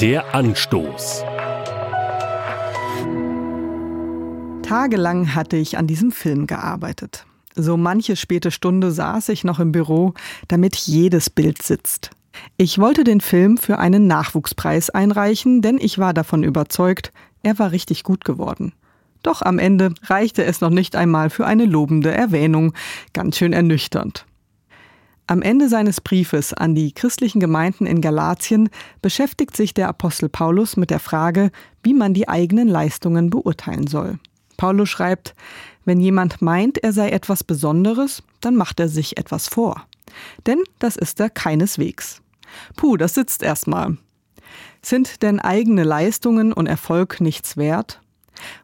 Der Anstoß. Tagelang hatte ich an diesem Film gearbeitet. So manche späte Stunde saß ich noch im Büro, damit jedes Bild sitzt. Ich wollte den Film für einen Nachwuchspreis einreichen, denn ich war davon überzeugt, er war richtig gut geworden. Doch am Ende reichte es noch nicht einmal für eine lobende Erwähnung, ganz schön ernüchternd. Am Ende seines Briefes an die christlichen Gemeinden in Galatien beschäftigt sich der Apostel Paulus mit der Frage, wie man die eigenen Leistungen beurteilen soll. Paulus schreibt, wenn jemand meint, er sei etwas Besonderes, dann macht er sich etwas vor. Denn das ist er keineswegs. Puh, das sitzt erstmal. Sind denn eigene Leistungen und Erfolg nichts wert?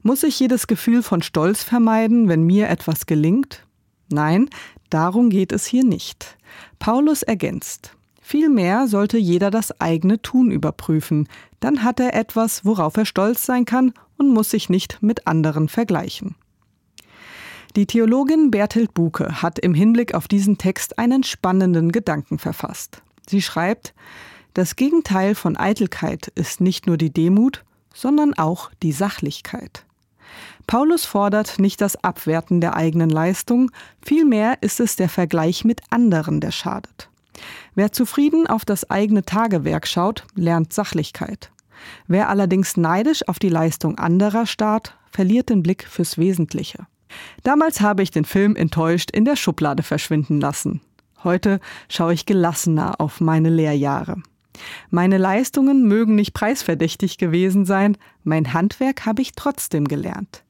Muss ich jedes Gefühl von Stolz vermeiden, wenn mir etwas gelingt? Nein, darum geht es hier nicht. Paulus ergänzt. Vielmehr sollte jeder das eigene Tun überprüfen, dann hat er etwas, worauf er stolz sein kann und muss sich nicht mit anderen vergleichen. Die Theologin Berthild Buke hat im Hinblick auf diesen Text einen spannenden Gedanken verfasst. Sie schreibt, das Gegenteil von Eitelkeit ist nicht nur die Demut, sondern auch die Sachlichkeit. Paulus fordert nicht das Abwerten der eigenen Leistung, vielmehr ist es der Vergleich mit anderen, der schadet. Wer zufrieden auf das eigene Tagewerk schaut, lernt Sachlichkeit. Wer allerdings neidisch auf die Leistung anderer starrt, verliert den Blick fürs Wesentliche. Damals habe ich den Film enttäuscht in der Schublade verschwinden lassen. Heute schaue ich gelassener auf meine Lehrjahre. Meine Leistungen mögen nicht preisverdächtig gewesen sein, mein Handwerk habe ich trotzdem gelernt.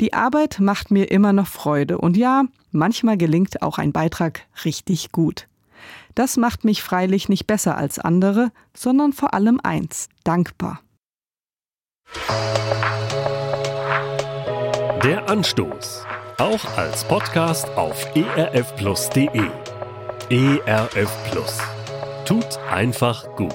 Die Arbeit macht mir immer noch Freude und ja, manchmal gelingt auch ein Beitrag richtig gut. Das macht mich freilich nicht besser als andere, sondern vor allem eins, dankbar. Der Anstoß, auch als Podcast auf erfplus.de. ERF Plus. Tut einfach gut.